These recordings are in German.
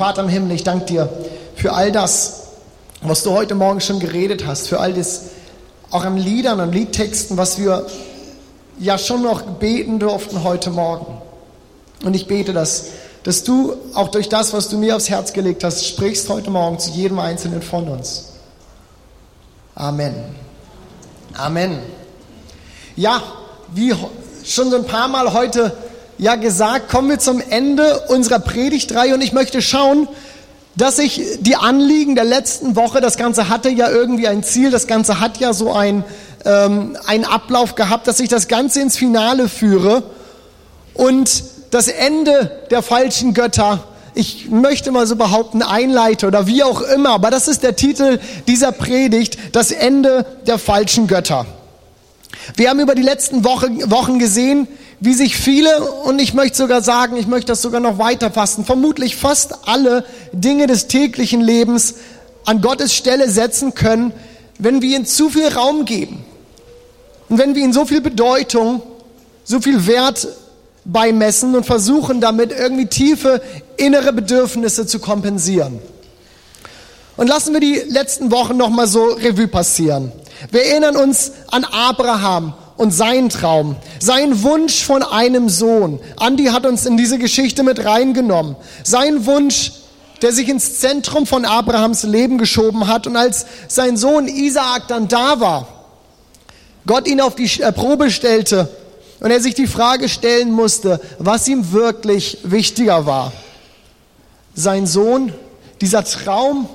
Vater im Himmel, ich danke dir für all das, was du heute Morgen schon geredet hast, für all das, auch an Liedern und Liedtexten, was wir ja schon noch beten durften heute Morgen. Und ich bete das, dass du auch durch das, was du mir aufs Herz gelegt hast, sprichst heute Morgen zu jedem Einzelnen von uns. Amen. Amen. Ja, wie schon so ein paar Mal heute ja gesagt, kommen wir zum Ende unserer Predigtreihe und ich möchte schauen, dass ich die Anliegen der letzten Woche, das Ganze hatte ja irgendwie ein Ziel, das Ganze hat ja so ein, ähm, einen Ablauf gehabt, dass ich das Ganze ins Finale führe und das Ende der falschen Götter, ich möchte mal so behaupten, einleite oder wie auch immer, aber das ist der Titel dieser Predigt, das Ende der falschen Götter. Wir haben über die letzten Wochen gesehen, wie sich viele, und ich möchte sogar sagen, ich möchte das sogar noch weiter fassen, vermutlich fast alle Dinge des täglichen Lebens an Gottes Stelle setzen können, wenn wir ihnen zu viel Raum geben. Und wenn wir ihnen so viel Bedeutung, so viel Wert beimessen und versuchen damit irgendwie tiefe innere Bedürfnisse zu kompensieren. Und lassen wir die letzten Wochen nochmal so Revue passieren. Wir erinnern uns an Abraham und sein Traum, sein Wunsch von einem Sohn. Andi hat uns in diese Geschichte mit reingenommen. Sein Wunsch, der sich ins Zentrum von Abrahams Leben geschoben hat. Und als sein Sohn Isaak dann da war, Gott ihn auf die äh, Probe stellte und er sich die Frage stellen musste, was ihm wirklich wichtiger war. Sein Sohn, dieser Traum,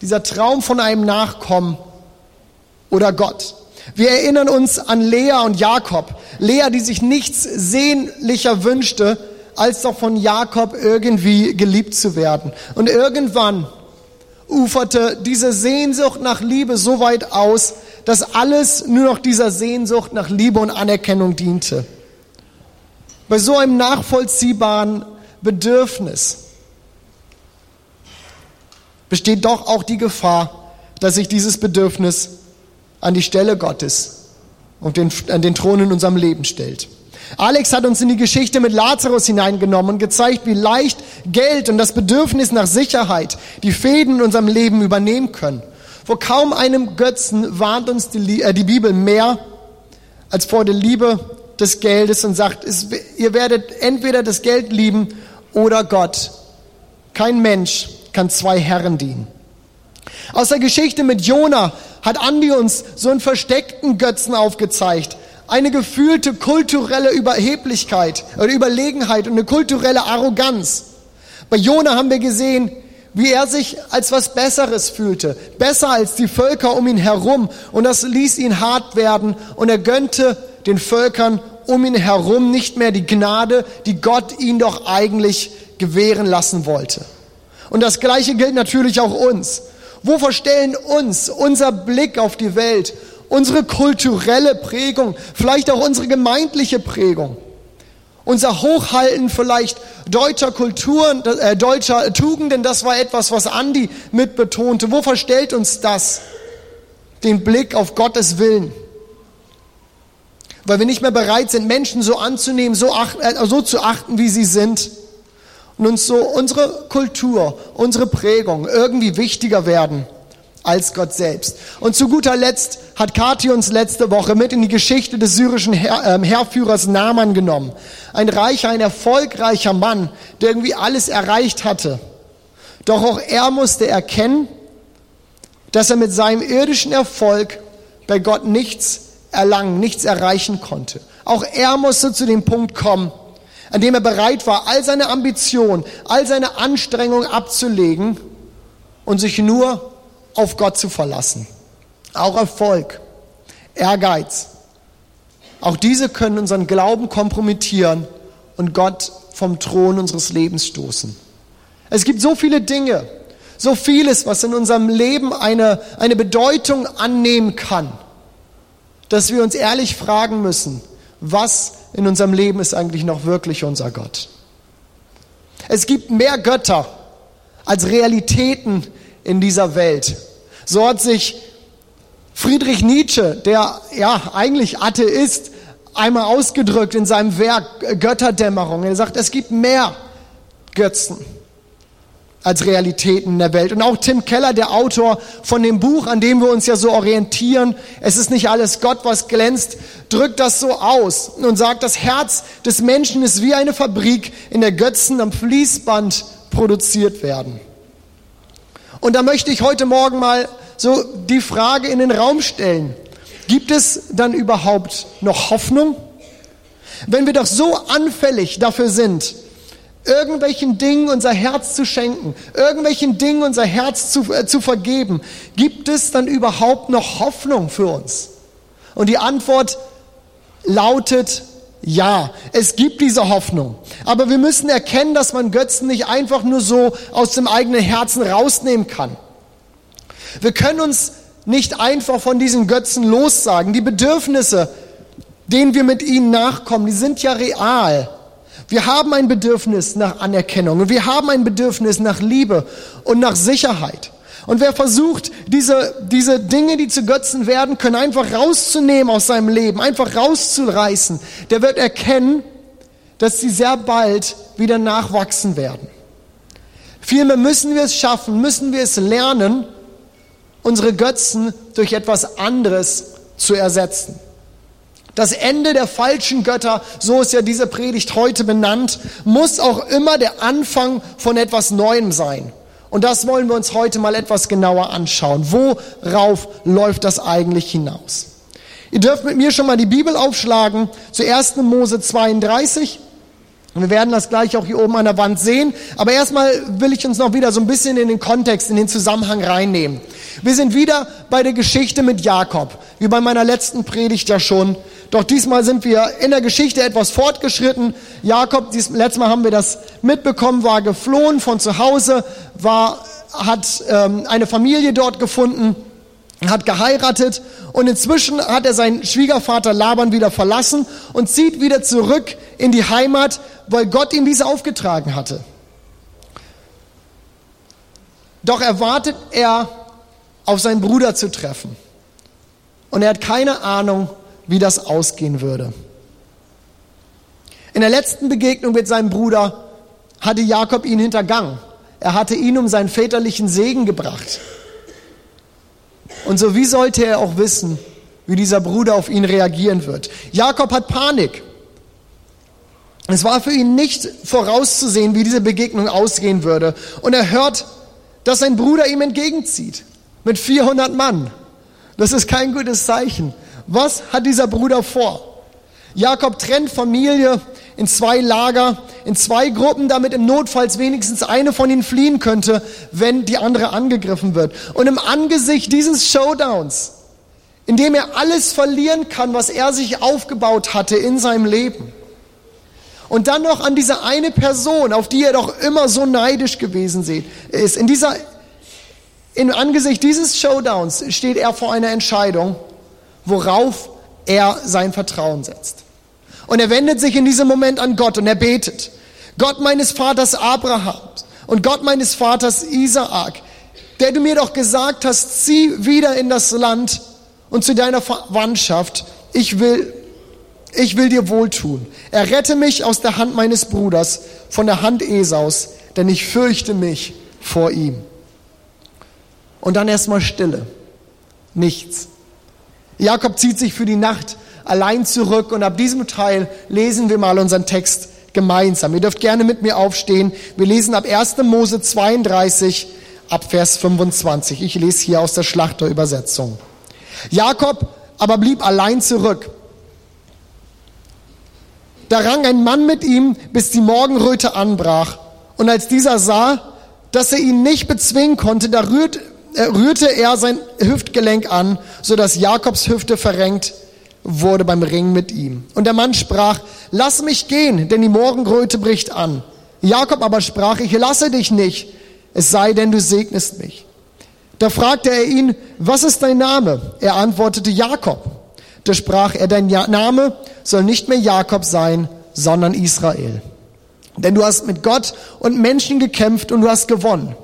dieser Traum von einem Nachkommen oder Gott. Wir erinnern uns an Lea und Jakob. Lea, die sich nichts sehnlicher wünschte, als doch von Jakob irgendwie geliebt zu werden. Und irgendwann uferte diese Sehnsucht nach Liebe so weit aus, dass alles nur noch dieser Sehnsucht nach Liebe und Anerkennung diente. Bei so einem nachvollziehbaren Bedürfnis besteht doch auch die Gefahr, dass sich dieses Bedürfnis an die Stelle Gottes und den, an den Thron in unserem Leben stellt. Alex hat uns in die Geschichte mit Lazarus hineingenommen und gezeigt, wie leicht Geld und das Bedürfnis nach Sicherheit die Fäden in unserem Leben übernehmen können. Vor kaum einem Götzen warnt uns die, äh, die Bibel mehr als vor der Liebe des Geldes und sagt, es, ihr werdet entweder das Geld lieben oder Gott. Kein Mensch kann zwei Herren dienen. Aus der Geschichte mit Jona hat Andi uns so einen versteckten Götzen aufgezeigt. Eine gefühlte kulturelle Überheblichkeit oder Überlegenheit und eine kulturelle Arroganz. Bei Jona haben wir gesehen, wie er sich als was Besseres fühlte, besser als die Völker um ihn herum. Und das ließ ihn hart werden und er gönnte den Völkern um ihn herum nicht mehr die Gnade, die Gott ihn doch eigentlich gewähren lassen wollte. Und das Gleiche gilt natürlich auch uns. Wo verstellen uns unser Blick auf die Welt, unsere kulturelle Prägung, vielleicht auch unsere gemeindliche Prägung, unser Hochhalten vielleicht deutscher Kulturen, äh, deutscher Tugenden, das war etwas, was Andi mit betonte. Wo verstellt uns das? Den Blick auf Gottes Willen. Weil wir nicht mehr bereit sind, Menschen so anzunehmen, so, ach, äh, so zu achten, wie sie sind und uns so unsere Kultur, unsere Prägung irgendwie wichtiger werden als Gott selbst. Und zu guter Letzt hat Kathi uns letzte Woche mit in die Geschichte des syrischen Herr, äh, Heerführers Naaman genommen. Ein reicher, ein erfolgreicher Mann, der irgendwie alles erreicht hatte. Doch auch er musste erkennen, dass er mit seinem irdischen Erfolg bei Gott nichts erlangen, nichts erreichen konnte. Auch er musste zu dem Punkt kommen, an dem er bereit war, all seine Ambition, all seine Anstrengung abzulegen und sich nur auf Gott zu verlassen. Auch Erfolg, Ehrgeiz. Auch diese können unseren Glauben kompromittieren und Gott vom Thron unseres Lebens stoßen. Es gibt so viele Dinge, so vieles, was in unserem Leben eine, eine Bedeutung annehmen kann, dass wir uns ehrlich fragen müssen, was in unserem Leben ist eigentlich noch wirklich unser Gott. Es gibt mehr Götter als Realitäten in dieser Welt. So hat sich Friedrich Nietzsche, der ja eigentlich Atheist, einmal ausgedrückt in seinem Werk Götterdämmerung. Er sagt, es gibt mehr Götzen. Als Realitäten in der Welt. Und auch Tim Keller, der Autor von dem Buch, an dem wir uns ja so orientieren, es ist nicht alles Gott, was glänzt, drückt das so aus und sagt, das Herz des Menschen ist wie eine Fabrik, in der Götzen am Fließband produziert werden. Und da möchte ich heute Morgen mal so die Frage in den Raum stellen. Gibt es dann überhaupt noch Hoffnung? Wenn wir doch so anfällig dafür sind, irgendwelchen Dingen unser Herz zu schenken, irgendwelchen Dingen unser Herz zu, äh, zu vergeben, gibt es dann überhaupt noch Hoffnung für uns? Und die Antwort lautet ja, es gibt diese Hoffnung. Aber wir müssen erkennen, dass man Götzen nicht einfach nur so aus dem eigenen Herzen rausnehmen kann. Wir können uns nicht einfach von diesen Götzen lossagen. Die Bedürfnisse, denen wir mit ihnen nachkommen, die sind ja real. Wir haben ein Bedürfnis nach Anerkennung und wir haben ein Bedürfnis nach Liebe und nach Sicherheit. Und wer versucht, diese, diese Dinge, die zu Götzen werden können, einfach rauszunehmen aus seinem Leben, einfach rauszureißen, der wird erkennen, dass sie sehr bald wieder nachwachsen werden. Vielmehr müssen wir es schaffen, müssen wir es lernen, unsere Götzen durch etwas anderes zu ersetzen. Das Ende der falschen Götter, so ist ja diese Predigt heute benannt, muss auch immer der Anfang von etwas Neuem sein. Und das wollen wir uns heute mal etwas genauer anschauen. Worauf läuft das eigentlich hinaus? Ihr dürft mit mir schon mal die Bibel aufschlagen zu 1. Mose 32. Und wir werden das gleich auch hier oben an der Wand sehen. Aber erstmal will ich uns noch wieder so ein bisschen in den Kontext, in den Zusammenhang reinnehmen. Wir sind wieder bei der Geschichte mit Jakob, wie bei meiner letzten Predigt ja schon. Doch diesmal sind wir in der Geschichte etwas fortgeschritten. Jakob, dies, letztes Mal haben wir das mitbekommen, war geflohen von zu Hause, war, hat ähm, eine Familie dort gefunden, hat geheiratet und inzwischen hat er seinen Schwiegervater Laban wieder verlassen und zieht wieder zurück in die Heimat, weil Gott ihm diese aufgetragen hatte. Doch erwartet er, auf seinen Bruder zu treffen. Und er hat keine Ahnung, wie das ausgehen würde. In der letzten Begegnung mit seinem Bruder hatte Jakob ihn hintergangen. Er hatte ihn um seinen väterlichen Segen gebracht. Und so wie sollte er auch wissen, wie dieser Bruder auf ihn reagieren wird? Jakob hat Panik. Es war für ihn nicht vorauszusehen, wie diese Begegnung ausgehen würde. Und er hört, dass sein Bruder ihm entgegenzieht mit 400 Mann. Das ist kein gutes Zeichen. Was hat dieser Bruder vor? Jakob trennt Familie in zwei Lager, in zwei Gruppen, damit im Notfalls wenigstens eine von ihnen fliehen könnte, wenn die andere angegriffen wird. Und im Angesicht dieses Showdowns, in dem er alles verlieren kann, was er sich aufgebaut hatte in seinem Leben, und dann noch an diese eine Person, auf die er doch immer so neidisch gewesen ist. In dieser, im Angesicht dieses Showdowns steht er vor einer Entscheidung, worauf er sein Vertrauen setzt. Und er wendet sich in diesem Moment an Gott und er betet. Gott meines Vaters Abraham und Gott meines Vaters Isaak, der du mir doch gesagt hast, zieh wieder in das Land und zu deiner Verwandtschaft. Ich will ich will dir wohltun. Errette mich aus der Hand meines Bruders, von der Hand Esaus, denn ich fürchte mich vor ihm. Und dann erstmal Stille. Nichts. Jakob zieht sich für die Nacht allein zurück und ab diesem Teil lesen wir mal unseren Text gemeinsam. Ihr dürft gerne mit mir aufstehen. Wir lesen ab 1. Mose 32 ab Vers 25. Ich lese hier aus der Schlachterübersetzung. Jakob aber blieb allein zurück da rang ein Mann mit ihm, bis die Morgenröte anbrach. Und als dieser sah, dass er ihn nicht bezwingen konnte, da rührt, äh, rührte er sein Hüftgelenk an, so dass Jakobs Hüfte verrenkt wurde beim Ring mit ihm. Und der Mann sprach, lass mich gehen, denn die Morgenröte bricht an. Jakob aber sprach, ich lasse dich nicht, es sei denn, du segnest mich. Da fragte er ihn, was ist dein Name? Er antwortete Jakob. Da sprach er, dein Name soll nicht mehr Jakob sein, sondern Israel. Denn du hast mit Gott und Menschen gekämpft und du hast gewonnen.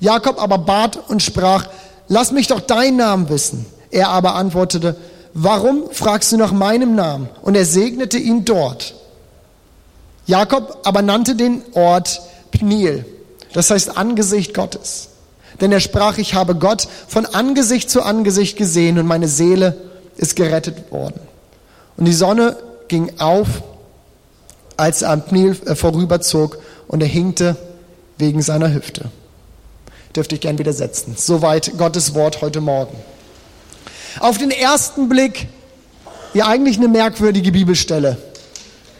Jakob aber bat und sprach, lass mich doch deinen Namen wissen. Er aber antwortete, warum fragst du nach meinem Namen? Und er segnete ihn dort. Jakob aber nannte den Ort Pniel. Das heißt Angesicht Gottes. Denn er sprach, ich habe Gott von Angesicht zu Angesicht gesehen und meine Seele ist gerettet worden. Und die Sonne ging auf, als er am Pnil äh, vorüberzog und er hinkte wegen seiner Hüfte. Dürfte ich gern widersetzen. Soweit Gottes Wort heute Morgen. Auf den ersten Blick ja eigentlich eine merkwürdige Bibelstelle.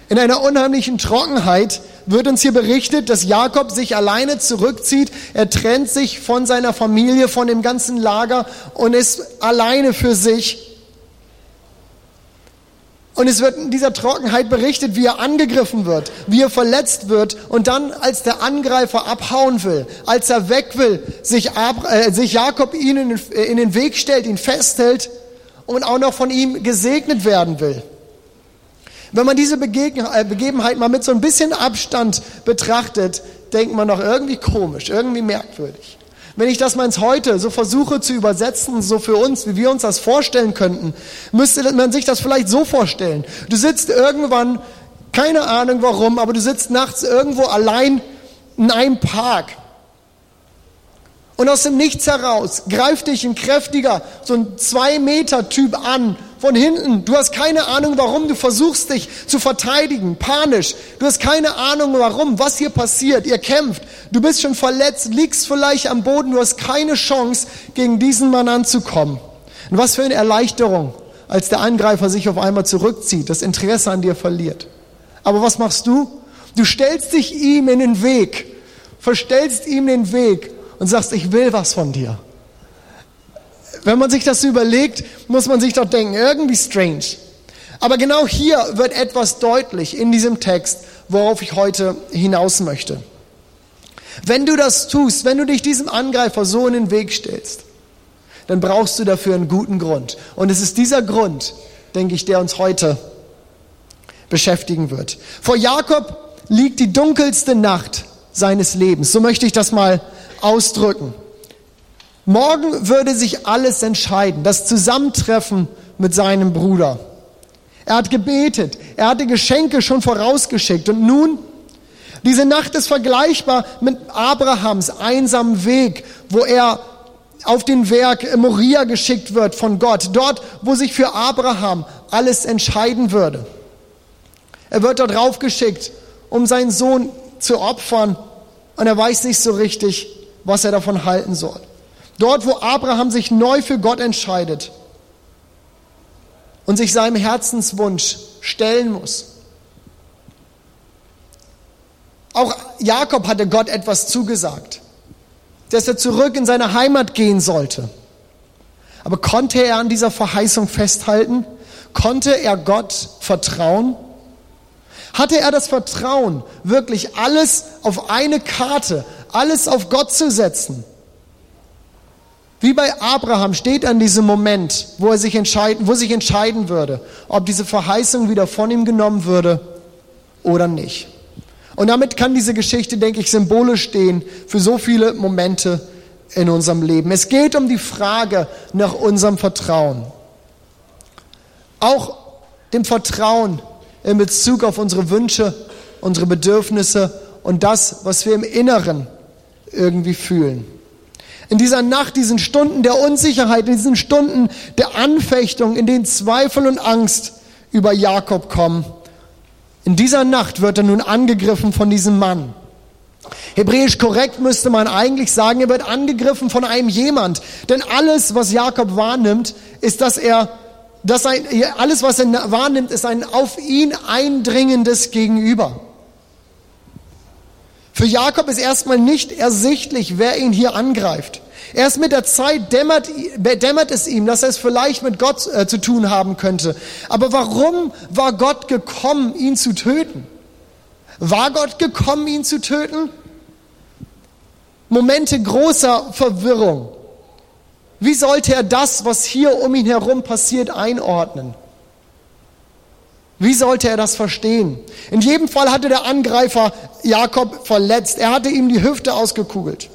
In einer unheimlichen Trockenheit wird uns hier berichtet, dass Jakob sich alleine zurückzieht. Er trennt sich von seiner Familie, von dem ganzen Lager und ist alleine für sich. Und es wird in dieser Trockenheit berichtet, wie er angegriffen wird, wie er verletzt wird und dann, als der Angreifer abhauen will, als er weg will, sich, Ab äh, sich Jakob ihn in, in den Weg stellt, ihn festhält und auch noch von ihm gesegnet werden will. Wenn man diese äh, Begebenheit mal mit so ein bisschen Abstand betrachtet, denkt man doch irgendwie komisch, irgendwie merkwürdig. Wenn ich das mal ins Heute so versuche zu übersetzen, so für uns, wie wir uns das vorstellen könnten, müsste man sich das vielleicht so vorstellen. Du sitzt irgendwann, keine Ahnung warum, aber du sitzt nachts irgendwo allein in einem Park und aus dem Nichts heraus greift dich ein kräftiger, so ein Zwei-Meter-Typ an, von hinten. Du hast keine Ahnung warum, du versuchst dich zu verteidigen, panisch. Du hast keine Ahnung warum, was hier passiert. Ihr kämpft, du bist schon verletzt, liegst vielleicht am Boden, du hast keine Chance, gegen diesen Mann anzukommen. Und was für eine Erleichterung, als der Angreifer sich auf einmal zurückzieht, das Interesse an dir verliert. Aber was machst du? Du stellst dich ihm in den Weg, verstellst ihm den Weg und sagst, ich will was von dir. Wenn man sich das überlegt, muss man sich doch denken, irgendwie strange. Aber genau hier wird etwas deutlich in diesem Text, worauf ich heute hinaus möchte. Wenn du das tust, wenn du dich diesem Angreifer so in den Weg stellst, dann brauchst du dafür einen guten Grund. Und es ist dieser Grund, denke ich, der uns heute beschäftigen wird. Vor Jakob liegt die dunkelste Nacht seines Lebens. So möchte ich das mal ausdrücken. Morgen würde sich alles entscheiden, das Zusammentreffen mit seinem Bruder. Er hat gebetet, er hatte Geschenke schon vorausgeschickt und nun, diese Nacht ist vergleichbar mit Abrahams einsamen Weg, wo er auf den Werk Moria geschickt wird von Gott, dort, wo sich für Abraham alles entscheiden würde. Er wird dort raufgeschickt, um seinen Sohn zu opfern und er weiß nicht so richtig, was er davon halten soll. Dort, wo Abraham sich neu für Gott entscheidet und sich seinem Herzenswunsch stellen muss. Auch Jakob hatte Gott etwas zugesagt, dass er zurück in seine Heimat gehen sollte. Aber konnte er an dieser Verheißung festhalten? Konnte er Gott vertrauen? Hatte er das Vertrauen, wirklich alles auf eine Karte, alles auf Gott zu setzen. Wie bei Abraham steht an diesem Moment, wo er sich entscheiden, wo sich entscheiden würde, ob diese Verheißung wieder von ihm genommen würde oder nicht. Und damit kann diese Geschichte, denke ich, symbolisch stehen für so viele Momente in unserem Leben. Es geht um die Frage nach unserem Vertrauen. Auch dem Vertrauen in Bezug auf unsere Wünsche, unsere Bedürfnisse und das, was wir im Inneren irgendwie fühlen. In dieser Nacht, diesen Stunden der Unsicherheit, in diesen Stunden der Anfechtung, in denen Zweifel und Angst über Jakob kommen, in dieser Nacht wird er nun angegriffen von diesem Mann. Hebräisch korrekt müsste man eigentlich sagen, er wird angegriffen von einem jemand. Denn alles, was Jakob wahrnimmt, ist, dass er, dass ein, alles, was er wahrnimmt, ist ein auf ihn eindringendes Gegenüber. Für Jakob ist erstmal nicht ersichtlich, wer ihn hier angreift. Erst mit der Zeit dämmert, dämmert es ihm, dass er es vielleicht mit Gott äh, zu tun haben könnte. Aber warum war Gott gekommen, ihn zu töten? War Gott gekommen, ihn zu töten? Momente großer Verwirrung. Wie sollte er das, was hier um ihn herum passiert, einordnen? Wie sollte er das verstehen? In jedem Fall hatte der Angreifer Jakob verletzt. Er hatte ihm die Hüfte ausgekugelt.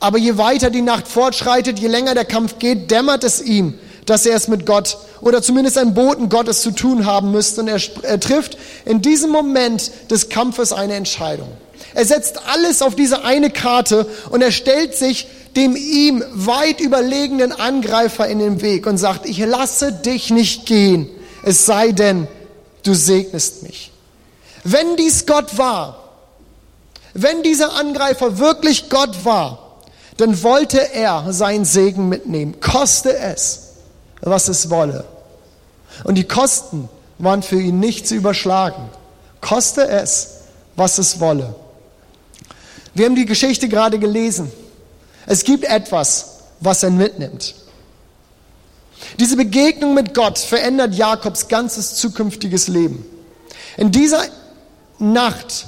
Aber je weiter die Nacht fortschreitet, je länger der Kampf geht, dämmert es ihm, dass er es mit Gott oder zumindest ein Boten Gottes zu tun haben müsste. Und er, er trifft in diesem Moment des Kampfes eine Entscheidung. Er setzt alles auf diese eine Karte und er stellt sich dem ihm weit überlegenen Angreifer in den Weg und sagt, ich lasse dich nicht gehen, es sei denn, du segnest mich. Wenn dies Gott war, wenn dieser Angreifer wirklich Gott war, dann wollte er seinen Segen mitnehmen, koste es, was es wolle. Und die Kosten waren für ihn nicht zu überschlagen. Koste es, was es wolle. Wir haben die Geschichte gerade gelesen. Es gibt etwas, was er mitnimmt. Diese Begegnung mit Gott verändert Jakobs ganzes zukünftiges Leben. In dieser Nacht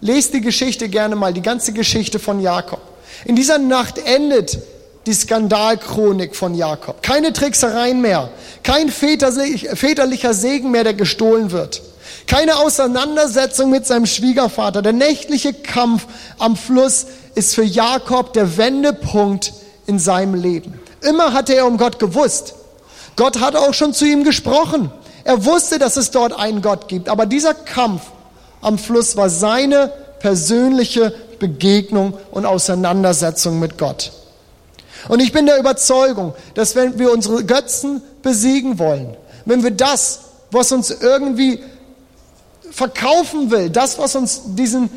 Lest die Geschichte gerne mal, die ganze Geschichte von Jakob. In dieser Nacht endet die Skandalchronik von Jakob. Keine Tricksereien mehr, kein väterlicher Segen mehr, der gestohlen wird. Keine Auseinandersetzung mit seinem Schwiegervater. Der nächtliche Kampf am Fluss ist für Jakob der Wendepunkt in seinem Leben. Immer hatte er um Gott gewusst. Gott hat auch schon zu ihm gesprochen. Er wusste, dass es dort einen Gott gibt. Aber dieser Kampf am Fluss war seine persönliche Begegnung und Auseinandersetzung mit Gott. Und ich bin der Überzeugung, dass wenn wir unsere Götzen besiegen wollen, wenn wir das, was uns irgendwie verkaufen will, das, was uns diesen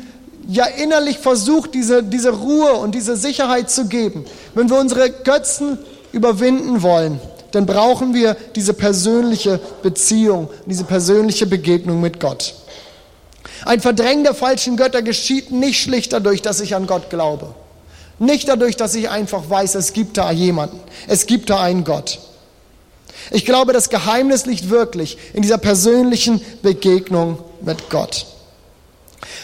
ja innerlich versucht, diese, diese Ruhe und diese Sicherheit zu geben, wenn wir unsere Götzen überwinden wollen, dann brauchen wir diese persönliche Beziehung, diese persönliche Begegnung mit Gott. Ein Verdrängen der falschen Götter geschieht nicht schlicht dadurch, dass ich an Gott glaube. Nicht dadurch, dass ich einfach weiß, es gibt da jemanden. Es gibt da einen Gott. Ich glaube, das Geheimnis liegt wirklich in dieser persönlichen Begegnung mit Gott.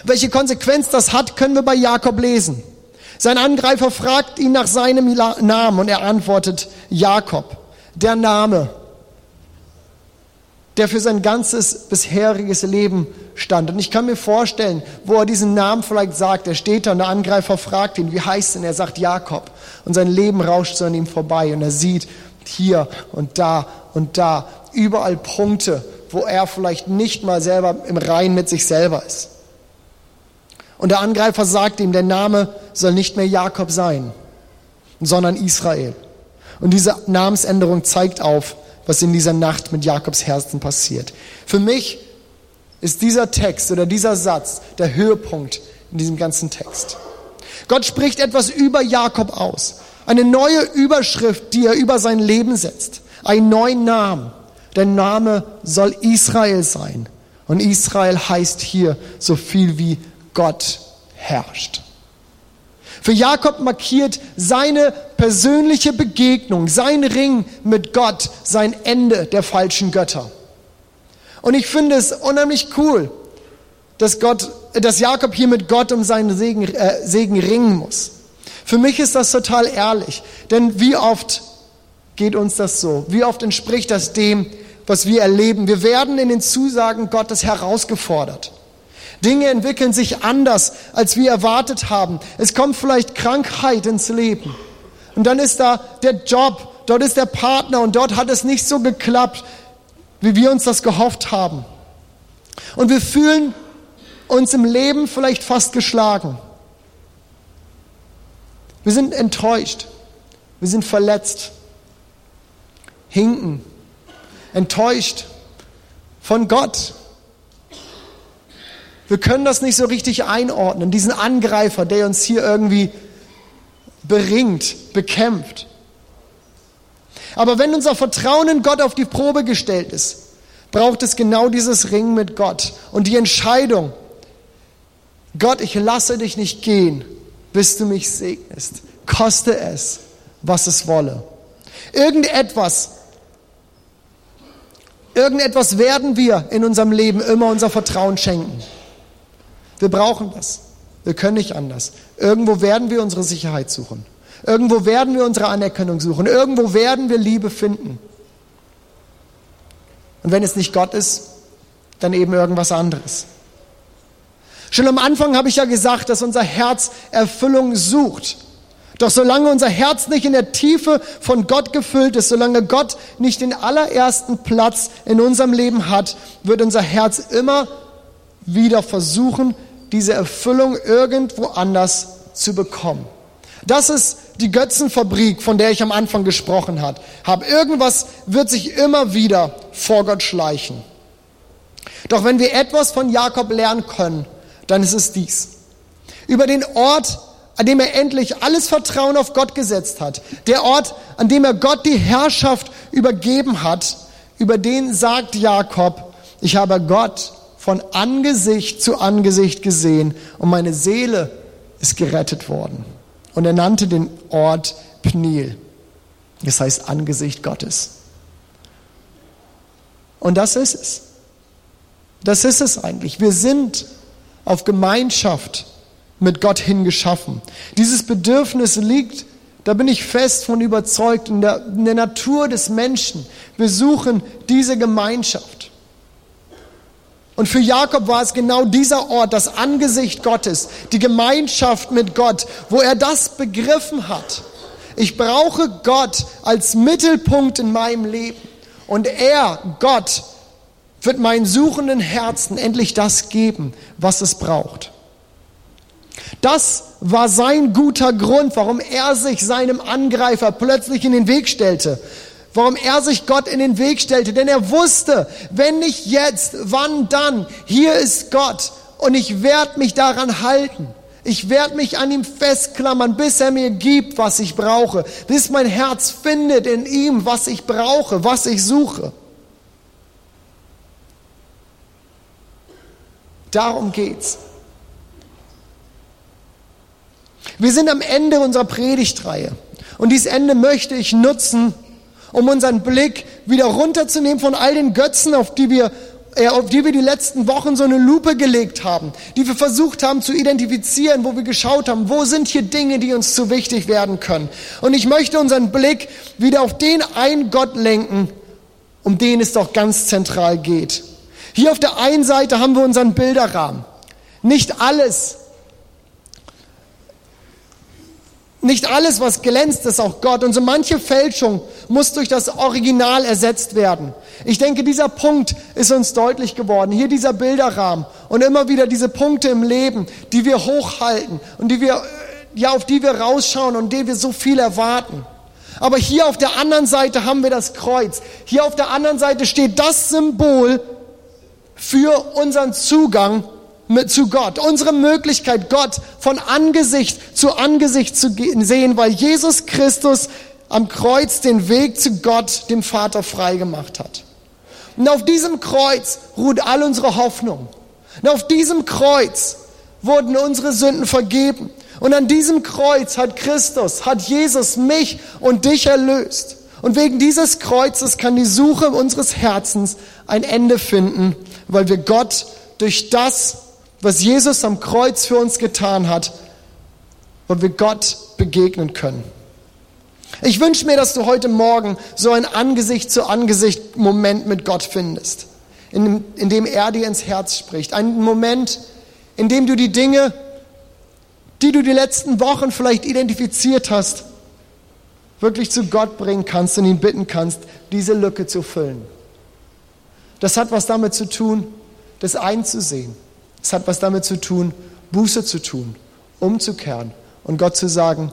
Welche Konsequenz das hat, können wir bei Jakob lesen. Sein Angreifer fragt ihn nach seinem Namen und er antwortet Jakob. Der Name, der für sein ganzes bisheriges Leben stand. Und ich kann mir vorstellen, wo er diesen Namen vielleicht sagt, er steht da und der Angreifer fragt ihn, wie heißt denn? Er sagt Jakob. Und sein Leben rauscht so an ihm vorbei und er sieht hier und da und da überall Punkte, wo er vielleicht nicht mal selber im Rein mit sich selber ist. Und der Angreifer sagt ihm, der Name soll nicht mehr Jakob sein, sondern Israel. Und diese Namensänderung zeigt auf, was in dieser Nacht mit Jakobs Herzen passiert. Für mich ist dieser Text oder dieser Satz der Höhepunkt in diesem ganzen Text. Gott spricht etwas über Jakob aus. Eine neue Überschrift, die er über sein Leben setzt. Einen neuen Namen. Der Name soll Israel sein. Und Israel heißt hier so viel wie Gott herrscht. Für Jakob markiert seine persönliche Begegnung, sein Ring mit Gott, sein Ende der falschen Götter. Und ich finde es unheimlich cool, dass, Gott, dass Jakob hier mit Gott um seinen Segen, äh, Segen ringen muss. Für mich ist das total ehrlich, denn wie oft geht uns das so? Wie oft entspricht das dem, was wir erleben? Wir werden in den Zusagen Gottes herausgefordert. Dinge entwickeln sich anders, als wir erwartet haben. Es kommt vielleicht Krankheit ins Leben. Und dann ist da der Job, dort ist der Partner und dort hat es nicht so geklappt, wie wir uns das gehofft haben. Und wir fühlen uns im Leben vielleicht fast geschlagen. Wir sind enttäuscht. Wir sind verletzt. Hinken. Enttäuscht von Gott. Wir können das nicht so richtig einordnen, diesen Angreifer, der uns hier irgendwie beringt, bekämpft. Aber wenn unser Vertrauen in Gott auf die Probe gestellt ist, braucht es genau dieses Ring mit Gott und die Entscheidung, Gott, ich lasse dich nicht gehen, bis du mich segnest. Koste es, was es wolle. Irgendetwas, irgendetwas werden wir in unserem Leben immer unser Vertrauen schenken. Wir brauchen das. Wir können nicht anders. Irgendwo werden wir unsere Sicherheit suchen. Irgendwo werden wir unsere Anerkennung suchen. Irgendwo werden wir Liebe finden. Und wenn es nicht Gott ist, dann eben irgendwas anderes. Schon am Anfang habe ich ja gesagt, dass unser Herz Erfüllung sucht. Doch solange unser Herz nicht in der Tiefe von Gott gefüllt ist, solange Gott nicht den allerersten Platz in unserem Leben hat, wird unser Herz immer wieder versuchen, diese Erfüllung irgendwo anders zu bekommen. Das ist die Götzenfabrik, von der ich am Anfang gesprochen habe. Irgendwas wird sich immer wieder vor Gott schleichen. Doch wenn wir etwas von Jakob lernen können, dann ist es dies. Über den Ort, an dem er endlich alles Vertrauen auf Gott gesetzt hat, der Ort, an dem er Gott die Herrschaft übergeben hat, über den sagt Jakob, ich habe Gott von Angesicht zu Angesicht gesehen und meine Seele ist gerettet worden. Und er nannte den Ort Pnil. Das heißt Angesicht Gottes. Und das ist es. Das ist es eigentlich. Wir sind auf Gemeinschaft mit Gott hingeschaffen. Dieses Bedürfnis liegt, da bin ich fest von überzeugt, in der, in der Natur des Menschen. Wir suchen diese Gemeinschaft. Und für Jakob war es genau dieser Ort, das Angesicht Gottes, die Gemeinschaft mit Gott, wo er das begriffen hat. Ich brauche Gott als Mittelpunkt in meinem Leben. Und er, Gott, wird meinen suchenden Herzen endlich das geben, was es braucht. Das war sein guter Grund, warum er sich seinem Angreifer plötzlich in den Weg stellte warum er sich Gott in den Weg stellte. Denn er wusste, wenn nicht jetzt, wann dann? Hier ist Gott und ich werde mich daran halten. Ich werde mich an ihm festklammern, bis er mir gibt, was ich brauche, bis mein Herz findet in ihm, was ich brauche, was ich suche. Darum geht's. Wir sind am Ende unserer Predigtreihe und dieses Ende möchte ich nutzen, um unseren Blick wieder runterzunehmen von all den Götzen, auf die wir äh, auf die wir die letzten Wochen so eine Lupe gelegt haben, die wir versucht haben zu identifizieren, wo wir geschaut haben, wo sind hier Dinge, die uns zu wichtig werden können. Und ich möchte unseren Blick wieder auf den einen Gott lenken, um den es doch ganz zentral geht. Hier auf der einen Seite haben wir unseren Bilderrahmen. Nicht alles, Nicht alles, was glänzt, ist auch Gott. Und so manche Fälschung muss durch das Original ersetzt werden. Ich denke, dieser Punkt ist uns deutlich geworden. Hier dieser Bilderrahmen und immer wieder diese Punkte im Leben, die wir hochhalten und die wir, äh, ja, auf die wir rausschauen und die wir so viel erwarten. Aber hier auf der anderen Seite haben wir das Kreuz. Hier auf der anderen Seite steht das Symbol für unseren Zugang zu Gott, unsere Möglichkeit, Gott von Angesicht zu Angesicht zu sehen, weil Jesus Christus am Kreuz den Weg zu Gott, dem Vater, freigemacht hat. Und auf diesem Kreuz ruht all unsere Hoffnung. Und auf diesem Kreuz wurden unsere Sünden vergeben. Und an diesem Kreuz hat Christus, hat Jesus mich und dich erlöst. Und wegen dieses Kreuzes kann die Suche unseres Herzens ein Ende finden, weil wir Gott durch das was Jesus am Kreuz für uns getan hat, und wir Gott begegnen können. Ich wünsche mir, dass du heute Morgen so ein Angesicht zu Angesicht Moment mit Gott findest, in dem, in dem er dir ins Herz spricht. Ein Moment, in dem du die Dinge, die du die letzten Wochen vielleicht identifiziert hast, wirklich zu Gott bringen kannst und ihn bitten kannst, diese Lücke zu füllen. Das hat was damit zu tun, das einzusehen es hat was damit zu tun, Buße zu tun, umzukehren und Gott zu sagen,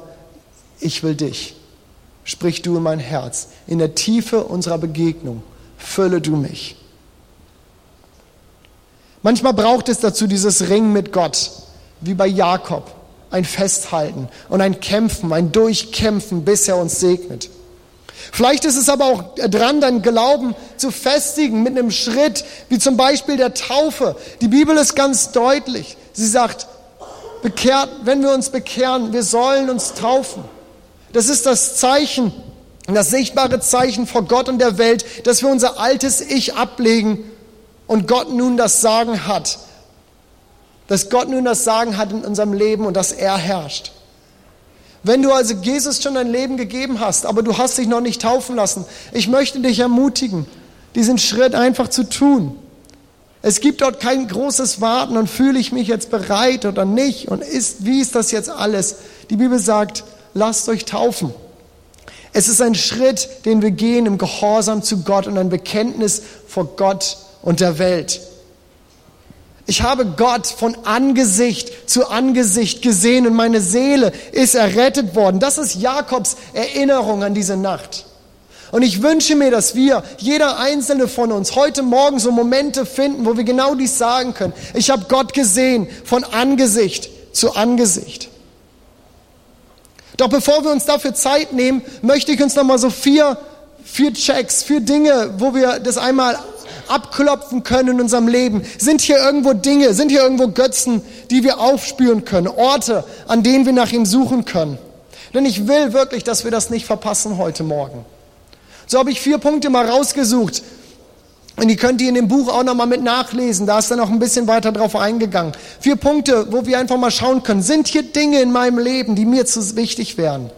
ich will dich. Sprich du in mein Herz. In der Tiefe unserer Begegnung fülle du mich. Manchmal braucht es dazu dieses Ringen mit Gott, wie bei Jakob. Ein Festhalten und ein Kämpfen, ein Durchkämpfen, bis er uns segnet. Vielleicht ist es aber auch dran, deinen Glauben zu festigen mit einem Schritt, wie zum Beispiel der Taufe. Die Bibel ist ganz deutlich. Sie sagt, bekehrt, wenn wir uns bekehren, wir sollen uns taufen. Das ist das Zeichen, das sichtbare Zeichen vor Gott und der Welt, dass wir unser altes Ich ablegen und Gott nun das Sagen hat. Dass Gott nun das Sagen hat in unserem Leben und dass er herrscht. Wenn du also Jesus schon dein Leben gegeben hast, aber du hast dich noch nicht taufen lassen, ich möchte dich ermutigen, diesen Schritt einfach zu tun. Es gibt dort kein großes Warten und fühle ich mich jetzt bereit oder nicht und ist, wie ist das jetzt alles? Die Bibel sagt, lasst euch taufen. Es ist ein Schritt, den wir gehen im Gehorsam zu Gott und ein Bekenntnis vor Gott und der Welt. Ich habe Gott von Angesicht zu Angesicht gesehen und meine Seele ist errettet worden. Das ist Jakobs Erinnerung an diese Nacht. Und ich wünsche mir, dass wir, jeder einzelne von uns, heute Morgen so Momente finden, wo wir genau dies sagen können. Ich habe Gott gesehen von Angesicht zu Angesicht. Doch bevor wir uns dafür Zeit nehmen, möchte ich uns nochmal so vier, vier Checks, vier Dinge, wo wir das einmal abklopfen können in unserem Leben. Sind hier irgendwo Dinge, sind hier irgendwo Götzen, die wir aufspüren können, Orte, an denen wir nach ihm suchen können. Denn ich will wirklich, dass wir das nicht verpassen heute Morgen. So habe ich vier Punkte mal rausgesucht. Und die könnt ihr in dem Buch auch nochmal mit nachlesen. Da ist dann auch ein bisschen weiter drauf eingegangen. Vier Punkte, wo wir einfach mal schauen können. Sind hier Dinge in meinem Leben, die mir zu wichtig wären?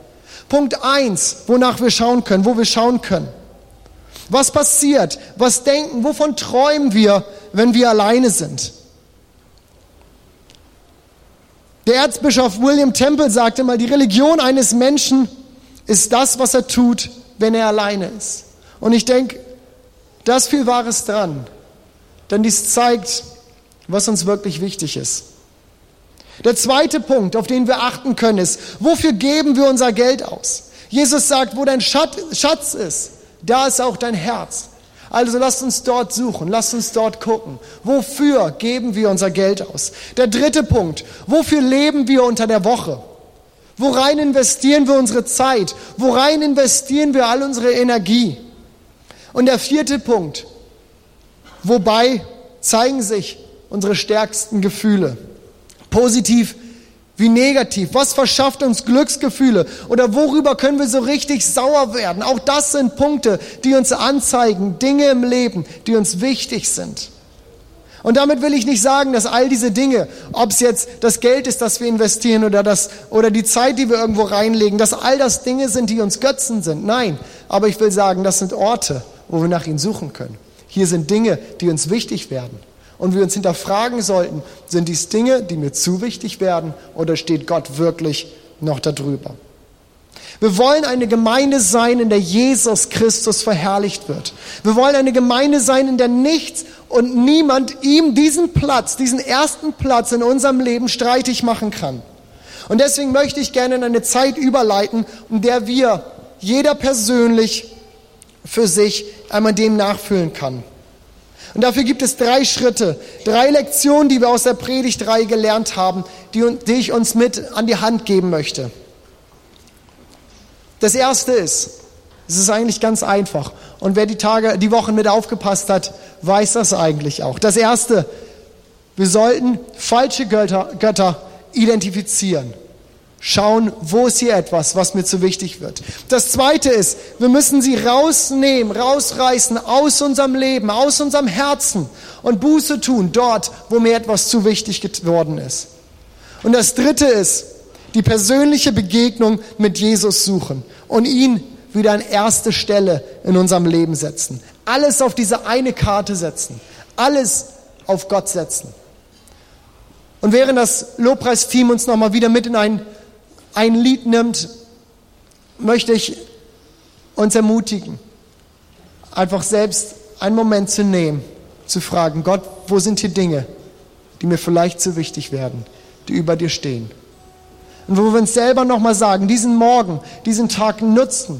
Punkt eins, wonach wir schauen können, wo wir schauen können. Was passiert? Was denken? Wovon träumen wir, wenn wir alleine sind? Der Erzbischof William Temple sagte mal, die Religion eines Menschen ist das, was er tut, wenn er alleine ist. Und ich denke, da ist viel Wahres dran. Denn dies zeigt, was uns wirklich wichtig ist. Der zweite Punkt, auf den wir achten können, ist, wofür geben wir unser Geld aus? Jesus sagt, wo dein Schatz ist, da ist auch dein Herz. Also lasst uns dort suchen, lasst uns dort gucken. Wofür geben wir unser Geld aus? Der dritte Punkt, wofür leben wir unter der Woche? Worein investieren wir unsere Zeit? Worein investieren wir all unsere Energie? Und der vierte Punkt, wobei zeigen sich unsere stärksten Gefühle? Positiv wie negativ? Was verschafft uns Glücksgefühle? Oder worüber können wir so richtig sauer werden? Auch das sind Punkte, die uns anzeigen, Dinge im Leben, die uns wichtig sind. Und damit will ich nicht sagen, dass all diese Dinge, ob es jetzt das Geld ist, das wir investieren oder, das, oder die Zeit, die wir irgendwo reinlegen, dass all das Dinge sind, die uns Götzen sind. Nein, aber ich will sagen, das sind Orte, wo wir nach ihnen suchen können. Hier sind Dinge, die uns wichtig werden und wir uns hinterfragen sollten, sind dies Dinge, die mir zu wichtig werden oder steht Gott wirklich noch darüber? Wir wollen eine Gemeinde sein, in der Jesus Christus verherrlicht wird. Wir wollen eine Gemeinde sein, in der nichts und niemand ihm diesen Platz, diesen ersten Platz in unserem Leben streitig machen kann. Und deswegen möchte ich gerne in eine Zeit überleiten, in der wir jeder persönlich für sich einmal dem nachfühlen kann. Und dafür gibt es drei Schritte, drei Lektionen, die wir aus der Predigtreihe gelernt haben, die, die ich uns mit an die Hand geben möchte. Das erste ist, es ist eigentlich ganz einfach. Und wer die Tage, die Wochen mit aufgepasst hat, weiß das eigentlich auch. Das erste, wir sollten falsche Götter, Götter identifizieren. Schauen, wo ist hier etwas, was mir zu wichtig wird. Das zweite ist, wir müssen sie rausnehmen, rausreißen aus unserem Leben, aus unserem Herzen und Buße tun dort, wo mir etwas zu wichtig geworden ist. Und das dritte ist, die persönliche Begegnung mit Jesus suchen und ihn wieder an erste Stelle in unserem Leben setzen. Alles auf diese eine Karte setzen. Alles auf Gott setzen. Und während das Lobpreisteam uns nochmal wieder mit in ein ein Lied nimmt, möchte ich uns ermutigen, einfach selbst einen Moment zu nehmen, zu fragen, Gott, wo sind hier Dinge, die mir vielleicht zu wichtig werden, die über dir stehen? Und wo wir uns selber nochmal sagen, diesen Morgen, diesen Tag nutzen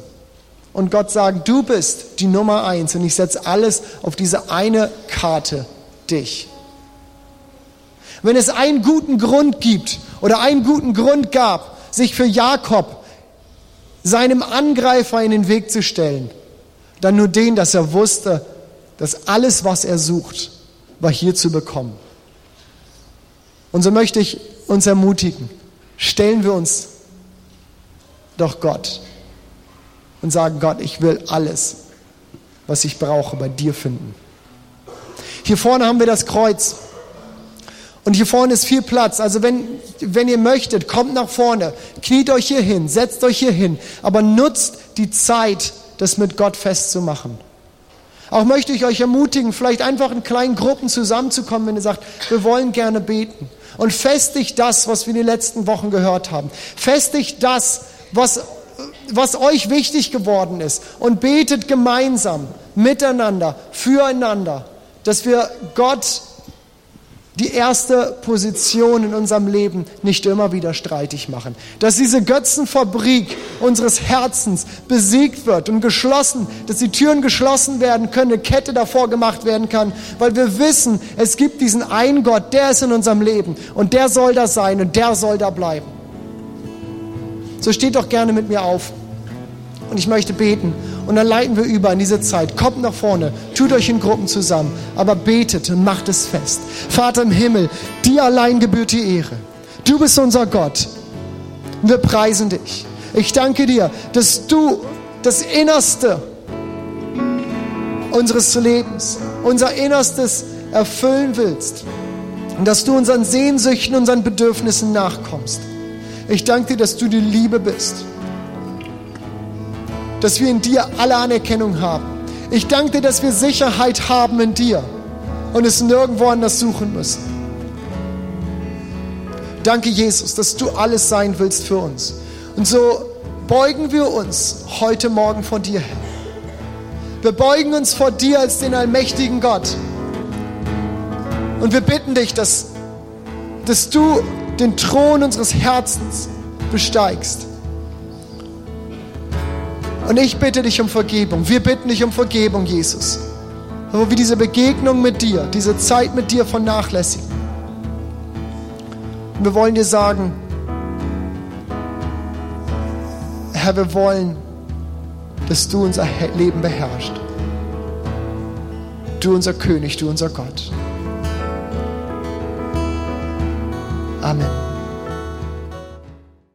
und Gott sagen, du bist die Nummer eins und ich setze alles auf diese eine Karte, dich. Wenn es einen guten Grund gibt oder einen guten Grund gab, sich für Jakob, seinem Angreifer, in den Weg zu stellen, dann nur den, dass er wusste, dass alles, was er sucht, war hier zu bekommen. Und so möchte ich uns ermutigen, stellen wir uns doch Gott und sagen, Gott, ich will alles, was ich brauche, bei dir finden. Hier vorne haben wir das Kreuz. Und hier vorne ist viel Platz. Also wenn, wenn ihr möchtet, kommt nach vorne, kniet euch hier hin, setzt euch hier hin, aber nutzt die Zeit, das mit Gott festzumachen. Auch möchte ich euch ermutigen, vielleicht einfach in kleinen Gruppen zusammenzukommen, wenn ihr sagt, wir wollen gerne beten. Und festigt das, was wir in den letzten Wochen gehört haben. Festigt das, was, was euch wichtig geworden ist und betet gemeinsam, miteinander, füreinander, dass wir Gott die erste Position in unserem Leben nicht immer wieder streitig machen. Dass diese Götzenfabrik unseres Herzens besiegt wird und geschlossen, dass die Türen geschlossen werden können, eine Kette davor gemacht werden kann, weil wir wissen, es gibt diesen einen Gott, der ist in unserem Leben und der soll da sein und der soll da bleiben. So steht doch gerne mit mir auf. Und ich möchte beten. Und dann leiten wir über in diese Zeit. Kommt nach vorne, tut euch in Gruppen zusammen, aber betet und macht es fest. Vater im Himmel, dir allein gebührt die Ehre. Du bist unser Gott. Wir preisen dich. Ich danke dir, dass du das Innerste unseres Lebens, unser Innerstes erfüllen willst. Und dass du unseren Sehnsüchten, unseren Bedürfnissen nachkommst. Ich danke dir, dass du die Liebe bist dass wir in dir alle Anerkennung haben. Ich danke dir, dass wir Sicherheit haben in dir und es nirgendwo anders suchen müssen. Danke, Jesus, dass du alles sein willst für uns. Und so beugen wir uns heute Morgen vor dir her. Wir beugen uns vor dir als den allmächtigen Gott. Und wir bitten dich, dass, dass du den Thron unseres Herzens besteigst und ich bitte dich um Vergebung. Wir bitten dich um Vergebung, Jesus. Wo wir diese Begegnung mit dir, diese Zeit mit dir vernachlässigen. Und wir wollen dir sagen, Herr, wir wollen, dass du unser Leben beherrschst. Du unser König, du unser Gott. Amen.